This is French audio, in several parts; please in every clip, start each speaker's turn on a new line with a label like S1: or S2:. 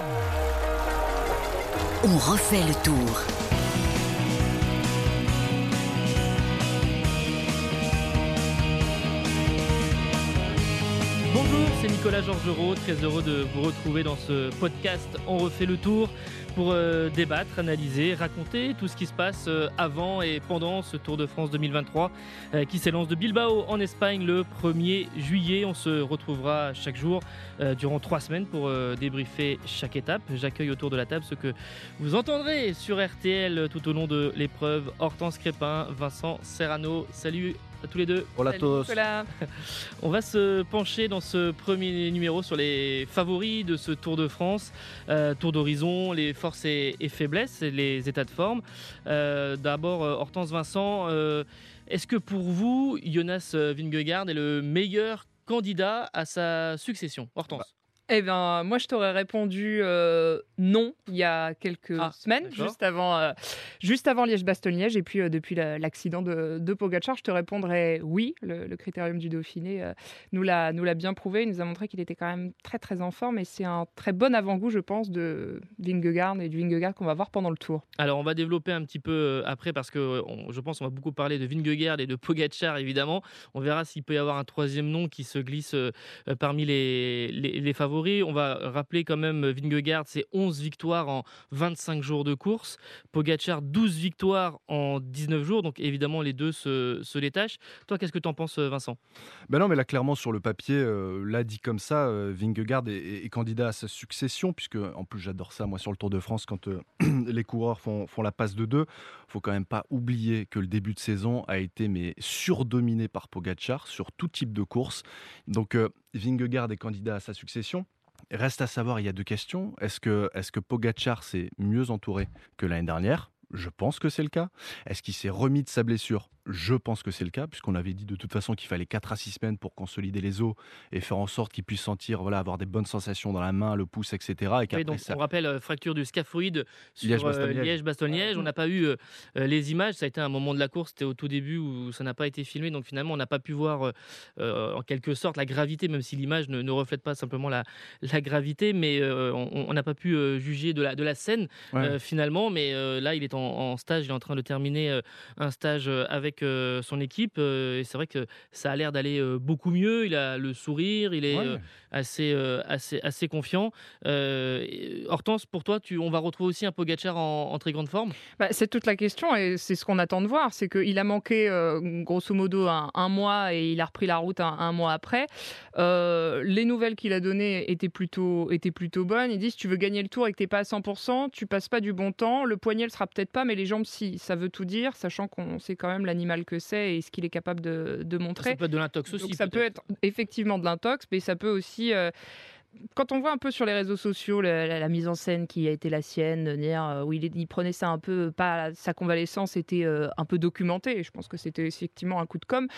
S1: On refait le tour.
S2: Bonjour, c'est Nicolas Georgerot, très heureux de vous retrouver dans ce podcast. On refait le tour pour euh, débattre, analyser, raconter tout ce qui se passe euh, avant et pendant ce Tour de France 2023 euh, qui s'élance de Bilbao en Espagne le 1er juillet. On se retrouvera chaque jour durant trois semaines pour débriefer chaque étape. J'accueille autour de la table ce que vous entendrez sur RTL tout au long de l'épreuve. Hortense Crépin, Vincent Serrano. Salut à tous les deux.
S3: Hola
S4: Salut,
S3: todos.
S4: Nicolas.
S2: On va se pencher dans ce premier numéro sur les favoris de ce Tour de France, Euh, Tour d'horizon, les forces et, et faiblesses, les états de forme. Euh, D'abord, euh, Hortense Vincent, euh, est-ce que pour vous, Jonas Vingegaard est le meilleur candidat à sa succession? Hortense
S4: Eh bien, moi, je t'aurais répondu euh, non il y a quelques
S2: Ah,
S4: semaines, juste avant, euh, juste avant Liège-Bastogne-Liège. Et puis, euh, depuis la- l'accident de, de Pogacar, je te répondrais oui. Le, le critérium du Dauphiné nous l'a bien prouvé. Il nous a montré qu'il était quand même très, très en forme. Et c'est un très bon avant-goût, je pense, de Vingegaard et du Vingegaard qu'on va voir pendant le Tour.
S2: Alors, on va développer un petit peu après parce que on- je pense qu'on va beaucoup parler de Vingegaard et de Pogacar, évidemment. On verra s'il peut y avoir un troisième nom qui se glisse parmi les, les, les favoris. On va rappeler quand même Vingegaard, c'est 11 victoires en 25 jours de course. Pogacar, 12 victoires en 19 jours. Donc, évidemment, les deux se, détachent. Toi, qu'est-ce que tu en penses, Vincent?
S3: Ben non, mais là, clairement, sur le papier, euh, là, dit comme ça, euh, Vingegaard est, candidat à sa succession, puisque, en plus, j'adore ça, moi, sur le Tour de France, quand euh, les coureurs font, font la passe de deux. faut quand même pas oublier que le début de saison a été mais surdominé par Pogacar sur tout type de course. Donc, euh, Vingegaard est candidat à sa succession. Reste à savoir, il y a deux questions. Est-ce que, est que Pogacar s'est mieux entouré que l'année dernière? Je pense que c'est le cas. Est-ce qu'il s'est remis de sa blessure? Je pense que c'est le cas, puisqu'on avait dit de toute façon qu'il fallait 4 à 6 semaines pour consolider les os et faire en sorte qu'il puisse sentir, voilà, avoir des bonnes sensations dans la main, le pouce, etc. Et
S2: Oui, donc,
S3: ça...
S2: On rappelle euh, fracture du scaphoïde sur
S3: Liège-Bastogne-Liège.
S2: euh. On n'a pas eu euh, les images. Ça a été un moment de la course. C'était au tout début où ça n'a pas été filmé. Donc finalement, on n'a pas pu voir en quelque sorte la gravité, même si l'image ne, ne reflète pas simplement la, la gravité. Mais euh, on n'a pas pu euh, juger de la, de la scène
S3: Ouais.
S2: euh, finalement. Mais euh, là, il est en, en stage. Il est en train de terminer euh, un stage euh, avec euh, son équipe. euh, et c'est vrai que ça a l'air d'aller euh, beaucoup mieux. Il a le sourire. Il est
S3: Ouais.
S2: euh, assez, euh, assez, assez confiant. Euh, Hortense, pour toi, tu, on va retrouver aussi un Pogacar en, en très grande forme?
S4: Bah, c'est toute la question et c'est ce qu'on attend de voir. C'est qu'il a manqué euh, grosso modo un, un mois et il a repris la route un, un mois après. Euh, les nouvelles qu'il a données étaient plutôt, étaient plutôt bonnes. Il dit si tu veux gagner le tour et que t'es pas à 100%, tu passes pas du bon temps. Le poignet le sera peut-être pas, mais les jambes si. Ça veut tout dire, sachant qu'on sait quand même l'animal que c'est et ce qu'il est capable de, de montrer.
S2: Ça peut être de l'intox aussi.
S4: Donc ça peut être effectivement de l'intox, mais ça peut aussi. euh, quand on voit un peu sur les réseaux sociaux la, la- la mise en scène qui a été la sienne, euh, où il, il prenait ça un peu, pas sa convalescence était euh, un peu documentée. Je pense que c'était effectivement un coup de com.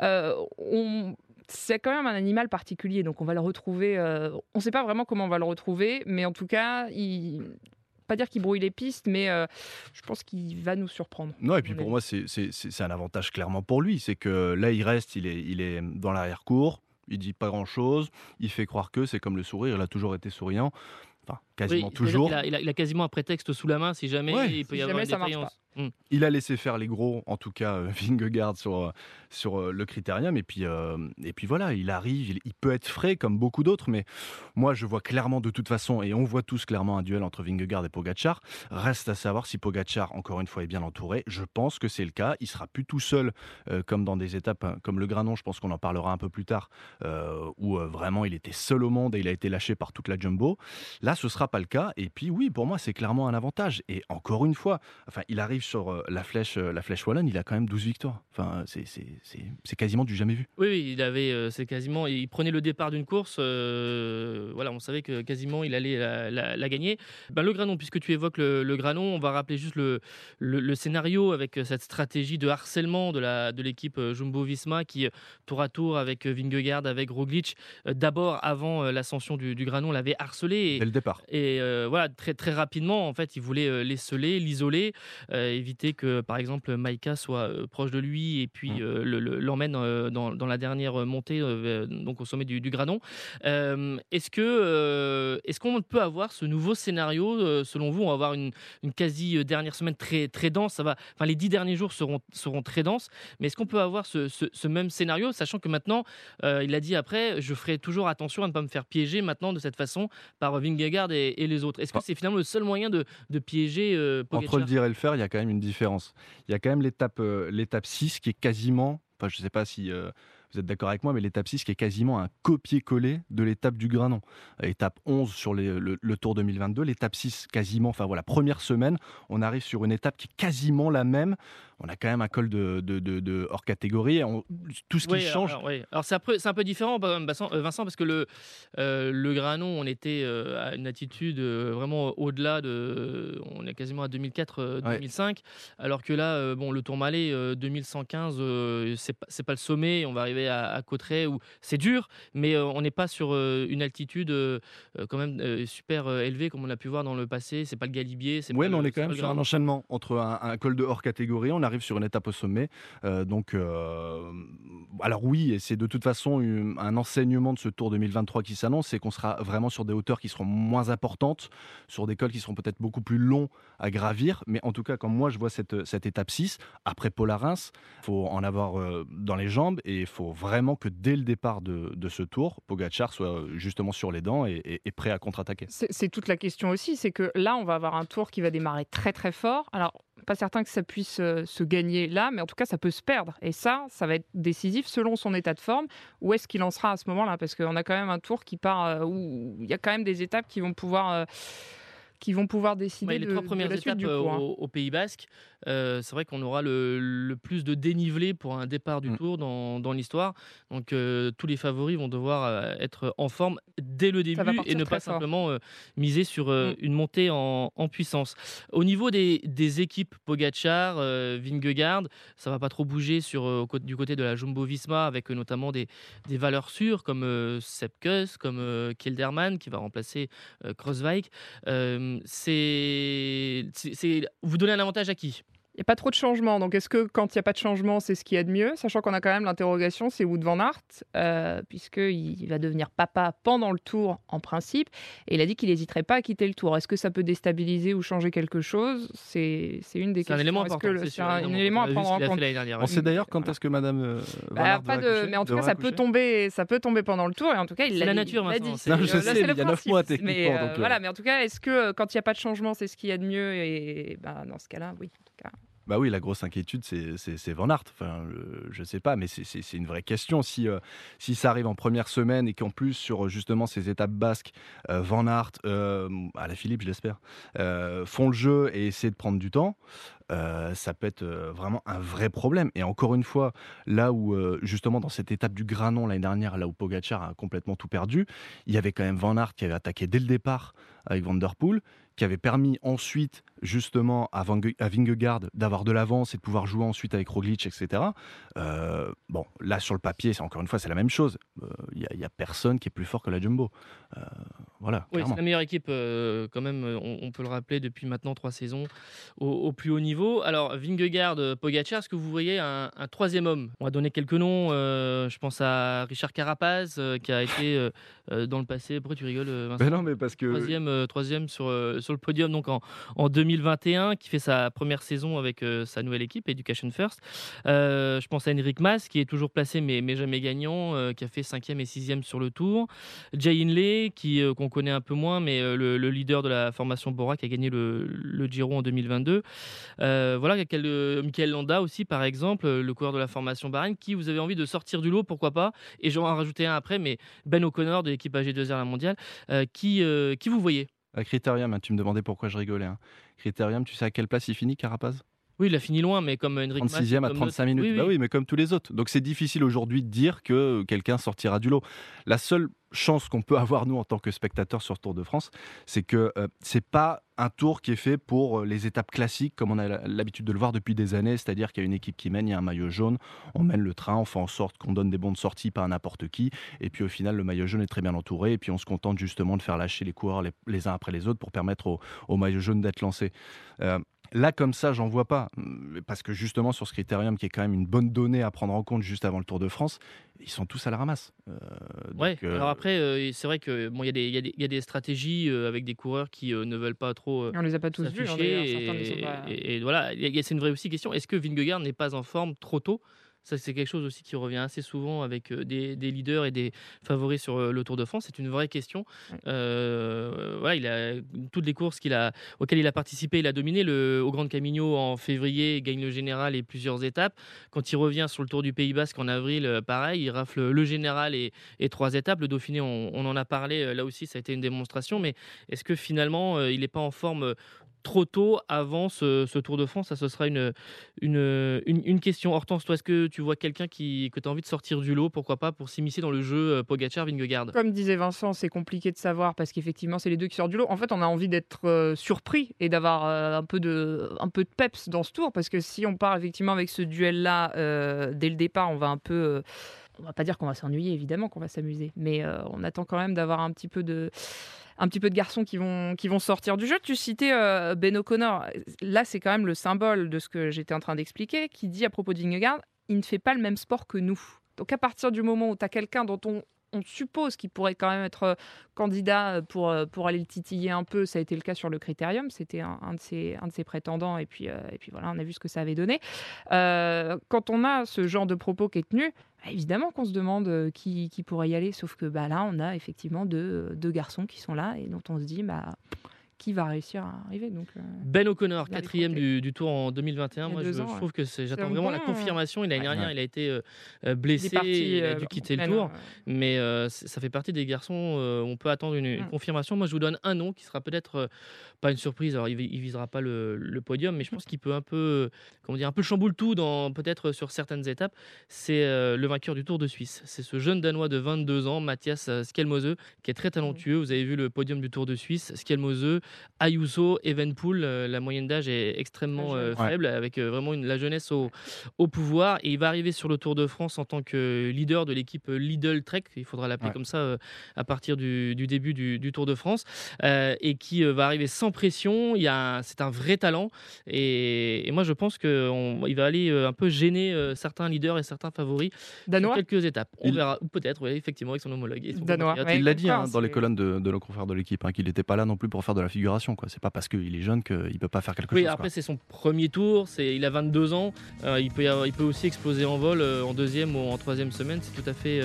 S4: Euh, on- c'est quand même un animal particulier, donc on va le retrouver. euh, on ne sait pas vraiment comment on va le retrouver, mais en tout cas, il, pas dire qu'il brouille les pistes, mais euh, je pense qu'il va nous surprendre.
S3: Non, et puis pour moi, c'est- c'est c'est- c'est un avantage clairement pour lui. C'est que là, il reste, il est, il est dans l'arrière-cour, il dit pas grand-chose, il fait croire que c'est comme le sourire, il a toujours été souriant. Enfin, quasiment
S2: Oui,
S3: toujours.
S2: Il a, il a- il a quasiment un prétexte sous la main si jamais
S3: Ouais.
S2: il peut y
S4: Si
S2: avoir une défaillance. Mm.
S3: Il a laissé faire les gros, en tout cas euh, Vingegaard sur, euh, sur euh, le critérium. Et puis, et puis voilà, il arrive, il, peut être frais comme beaucoup d'autres, mais moi je vois clairement de toute façon, et on voit tous clairement un duel entre Vingegaard et Pogacar. Reste à savoir si Pogacar, encore une fois, est bien entouré. Je pense que c'est le cas. Il sera plus tout seul, comme dans des étapes hein, comme le Granon, je pense qu'on en parlera un peu plus tard, où vraiment il était seul au monde et il a été lâché par toute la jumbo. Là, ce sera pas le cas. Et puis oui, pour moi, c'est clairement un avantage. Et encore une fois, enfin, il arrive sur euh, la flèche, euh, la flèche wallonne, il a quand même 12 victoires. Enfin, c'est- c'est quasiment du jamais vu.
S2: Oui, oui, il avait, euh, c'est quasiment, il prenait le départ d'une course. euh, voilà, on savait que quasiment il allait la, la- la gagner. Ben, le Granon, puisque tu évoques le, le Granon, on va rappeler juste le, le, le scénario avec cette stratégie de harcèlement de la de l'équipe euh, Jumbo-Visma qui euh, tour à tour avec euh, Vingegaard, avec Roglic, euh, d'abord avant euh, l'ascension du, du Granon, l'avait harcelé. Et,
S3: Dès le départ.
S2: Et euh, voilà, très, très rapidement, en fait, il voulait euh, l'esseler, l'isoler. Euh, éviter que, par exemple, Maïka soit proche de lui et puis
S3: Mmh.
S2: l'emmène dans, dans, la dernière montée, donc au sommet du, du Granon. est-ce que est-ce qu'on peut avoir ce nouveau scénario Selon vous, on va avoir une, une quasi dernière semaine très très dense. Ça va, enfin, les dix derniers jours seront seront très denses. Mais est-ce qu'on peut avoir ce, ce, même scénario, sachant que maintenant, il a dit après, je ferai toujours attention à ne pas me faire piéger maintenant de cette façon par Vingegaard et, et les autres. Est-ce que c'est finalement le seul moyen de, de piéger
S3: Entre le dire et le faire, il y a quand même une différence. Il y a quand même l'étape l'étape 6 qui est quasiment, enfin, je ne sais pas si vous êtes d'accord avec moi, mais l'étape 6 qui est quasiment un copier-coller de l'étape du Granon. Étape 11 sur le, le, Tour 2022, l'étape 6 quasiment, enfin voilà, première semaine, on arrive sur une étape qui est quasiment la même on a quand même un col de, de, hors catégorie. tout ce qui change.
S2: Alors, alors c'est un, peu différent, euh, Vincent, parce que le, euh, le Granon, on était euh, à une attitude vraiment au-delà de. On est quasiment à 2004-2005. Alors que là, bon, le Tourmalet 2115, c'est pas, pas le sommet. On va arriver à, à Cotteret où c'est dur, mais on n'est pas sur une altitude quand même super élevée comme on a pu voir dans le passé. C'est pas le Galibier.
S3: Oui,
S2: mais
S3: on est quand même sur un enchaînement entre un, col de hors catégorie. On arrive sur une étape au sommet. Euh, donc, euh, alors oui, et c'est de toute façon un enseignement de ce Tour 2023 qui s'annonce, c'est qu'on sera vraiment sur des hauteurs qui seront moins importantes, sur des cols qui seront peut-être beaucoup plus longs à gravir. Mais en tout cas, quand moi je vois cette, cette étape 6, après Polarins, il faut en avoir euh, dans les jambes et il faut vraiment que dès le départ de, de ce Tour, Pogachar soit justement sur les dents et, et prêt à contre-attaquer.
S4: C'est toute la question aussi, c'est que là, on va avoir un Tour qui va démarrer très très fort. Alors, pas certain que ça puisse euh, se gagner là, mais en tout cas, ça peut se perdre. Et ça, ça va être décisif selon son état de forme. Où est-ce qu'il en sera à ce moment-là? Parce qu'on a quand même un tour qui part euh, où il y a quand même des étapes qui vont pouvoir. Euh, qui vont pouvoir décider
S2: les
S4: trois
S2: premières étapes
S4: hein.
S2: au, Pays Basque. c'est vrai qu'on aura le, plus de dénivelé pour un départ du mm. Tour dans, dans l'histoire. Donc tous les favoris vont devoir être en forme dès le début et ne pas simplement miser sur mm. une montée en, en, puissance. Au niveau des, des équipes Pogachar, Vingegaard, ça va pas trop bouger sur, du côté de la Jumbo-Visma avec notamment des, des valeurs sûres comme Sepkus, comme Kilderman qui va remplacer Crosswijk c'est, vous donnez un avantage à qui?
S4: Il n'y a pas trop de changements. Donc, est-ce que quand il n'y a pas de changement, c'est ce qu'il y a de mieux? Sachant qu'on a quand même l'interrogation, c'est Wood Van Aert, euh, puisqu'il va devenir papa pendant le tour, en principe. Et il a dit qu'il n'hésiterait pas à quitter le tour. Est-ce que ça peut déstabiliser ou changer quelque chose? C'est une des questions.
S2: Un élément important.
S4: C'est un, élément à prendre en compte?
S3: On sait d'ailleurs quand est-ce que Madame. Euh,
S4: bah, pas de, mais en tout cas, ça peut, tomber, ça peut tomber pendant le tour. Et en tout cas, il l'a
S2: la nature,
S4: dit.
S3: Non, je sais, il y a 9 mois.
S4: Mais, euh, voilà, mais en tout cas, est-ce que quand il n'y a pas de changement, c'est ce qu'il y a de mieux Et bah, dans ce cas-là, oui.
S3: Bah oui, la grosse inquiétude, c'est Van Aert. Enfin, je ne sais pas, mais c'est une vraie question. Si, euh, si ça arrive en première semaine et qu'en plus, sur justement ces étapes basques, euh, Van Aert, euh, à la Philippe, je l'espère, font le jeu et essaient de prendre du temps, ça peut être vraiment un vrai problème. Et encore une fois, là où, justement, dans cette étape du Granon l'année dernière, là où Pogacar a complètement tout perdu, il y avait quand même Van Aert qui avait attaqué dès le départ avec Van Der Poel, qui avait permis ensuite justement à, Vingegaard d'avoir de l'avance et de pouvoir jouer ensuite avec Roglic, etc. Euh, bon, là sur le papier, c'est encore une fois c'est la même chose. Il euh, n'y a, personne qui est plus fort que la Jumbo. Euh, voilà.
S2: Oui, c'est la meilleure équipe quand même. On, peut le rappeler depuis maintenant trois saisons au, plus haut niveau. Alors Vingegaard, Pogacar, est-ce que vous voyez un, troisième homme? On va donner quelques noms. je pense à Richard Carapaz qui a été dans le passé. Pourquoi tu rigoles Vincent?
S3: Ben Non, mais parce que
S2: troisième, troisième sur sur le podium donc en, en 2021, qui fait sa première saison avec euh, sa nouvelle équipe, Education First. Euh, je pense à Henrik Mas, qui est toujours placé mais, mais jamais gagnant, euh, qui a fait 5e et 6e sur le tour. Jay Inley, qui qu'on connaît un peu moins, mais le, leader de la formation Bora, qui a gagné le, le Giro en 2022. Voilà, Michael Landa aussi, par exemple, le coureur de la formation Bahreïn, qui vous avez envie de sortir du lot, pourquoi pas Et j'en rajouter un après, mais Ben O'Connor de l'équipe AG2R La Mondiale, qui, qui vous voyez?
S3: Critérium, hein, tu me demandais pourquoi je rigolais. Hein. Critérium, tu sais à quelle place il finit, Carapaz?
S2: Oui, il a fini loin, mais comme Henrik
S3: 36e à 35 minutes. Oui, bah oui, mais comme tous les autres. Donc c'est difficile aujourd'hui de dire que quelqu'un sortira du lot. La seule chance qu'on peut avoir nous en tant que spectateurs sur Tour de France, c'est que euh, c'est pas un tour qui est fait pour euh, les étapes classiques comme on a l'habitude de le voir depuis des années, c'est-à-dire qu'il y a une équipe qui mène, il y a un maillot jaune, on mène le train, on fait en sorte qu'on donne des bons de sortie pas à n'importe qui, et puis au final le maillot jaune est très bien entouré, et puis on se contente justement de faire lâcher les coureurs les, uns après les autres pour permettre au, maillot jaune d'être lancé. Euh, Là, comme ça, j'en vois pas. Parce que justement, sur ce critérium, qui est quand même une bonne donnée à prendre en compte juste avant le Tour de France, ils sont tous à la ramasse. Euh,
S2: ouais, euh, alors après, euh, c'est vrai qu'il bon, y, y, y, a des stratégies avec des coureurs qui ne veulent pas trop.
S4: On les a pas tous vus, hein,
S2: et, pas... et, voilà, c'est une vraie aussi question. Est-ce que Vingegaard n'est pas en forme trop tôt? Ça, c'est quelque chose aussi qui revient assez souvent avec euh, des, leaders et des favoris sur euh, le Tour de France. C'est une vraie question. Euh, voilà, il a toutes les courses qu'il a, auxquelles il a participé, il a dominé. Le, au Grand Camino en février, il gagne le général et plusieurs étapes. Quand il revient sur le Tour du Pays Basque en avril, pareil, il rafle le général et, trois étapes. Le Dauphiné, on, on, en a parlé. Là aussi, ça a été une démonstration. Mais est-ce que finalement, il n'est pas en forme trop tôt avant ce, Tour de France Ça, ce sera une, question. Hortense, toi, est-ce que tu vois quelqu'un que tu as envie de sortir du lot, pourquoi pas, pour s'immiscer dans le jeu euh, Pogacar-Vingegaard?
S4: Comme disait Vincent, c'est compliqué de savoir parce qu'effectivement, c'est les deux qui sortent du lot. En fait, on a envie d'être euh, surpris et d'avoir euh, un peu de peps dans ce tour parce que si on part effectivement avec ce duel-là dès le départ, on va un peu on va pas dire qu'on va s'ennuyer, évidemment qu'on va s'amuser, mais on attend quand même d'avoir un petit peu de un petit peu de garçons qui vont, qui vont sortir du jeu. Tu citais euh, Ben O'Connor. Là, c'est quand même le symbole de ce que j'étais en train d'expliquer, qui dit à propos de Vingegaard, il ne fait pas le même sport que nous. Donc à partir du moment où tu as quelqu'un dont on, on suppose qu'il pourrait quand même être euh, candidat euh, pour, pour aller le titiller un peu. Ça a été le cas sur le critérium. C'était un, de, ses, un de ses prétendants. Et puis, et puis voilà, on a vu ce que ça avait donné. quand on a ce genre de propos qui est tenu, bah, évidemment qu'on se demande euh, qui, qui, pourrait y aller, sauf que bah, là, on a effectivement deux, deux, garçons qui sont là et dont on se dit, bah, qui va réussir à arriver. Donc, euh,
S2: ben O'Connor, quatrième du, du, Tour en 2021. Moi, je, trouve que j'attends vraiment la confirmation. Il a rien, il a été euh, euh, blessé, il a dû quitter le Tour. Mais ça fait partie des garçons, on peut attendre une, mm. confirmation. Moi, je vous donne un nom qui sera peut-être pas une surprise. Alors, il, il visera pas le, podium, mais je pense qu'il peut un peu, comment dire, un peu chamboule tout dans peut-être sur certaines étapes. C'est le vainqueur du Tour de Suisse. C'est ce jeune Danois de 22 ans, Mathias Skelmose, qui est très talentueux. Vous avez vu le podium du Tour de Suisse. Skelmose, Ayuso, Evenpool, euh, la moyenne d'âge est extrêmement euh, faible, avec euh, vraiment la jeunesse au, pouvoir. Et il va arriver sur le Tour de France en tant que leader de l'équipe Lidl Trek, il faudra l'appeler comme ça à partir du, début du, Tour de France, et qui va arriver sans pression. C'est un vrai talent. Et, moi, je pense qu'il va aller un peu gêner certains leaders et certains favoris
S4: Danois.
S2: sur quelques étapes. On verra, peut-être, effectivement, avec son homologue.
S4: Danois.
S3: il l'a dit hein, dans les colonnes de, de confrère de l'équipe, hein, qu'il n'était pas là non plus pour faire de la Quoi. C'est pas parce qu'il est jeune qu'il ne peut pas faire quelque
S2: chose.
S3: Oui,
S2: après, c'est son premier tour. C'est, il a 22 ans. Euh, il, peut il peut aussi exploser en vol euh, en deuxième ou en troisième semaine. C'est tout à fait.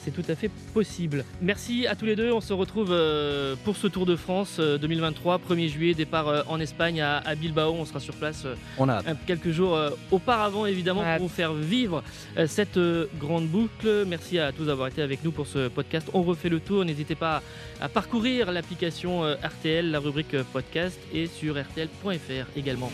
S2: Euh, c'est tout à fait possible. Merci à tous les deux. On se retrouve pour ce Tour de France 2023, 1er juillet, départ en Espagne à, Bilbao. On sera sur place
S3: On a
S2: quelques jours auparavant, évidemment, pour vous faire vivre cette grande boucle. Merci à tous d'avoir été avec nous pour ce podcast. On refait le tour. N'hésitez pas à parcourir l'application RTL, la rubrique podcast et sur RTL.fr également.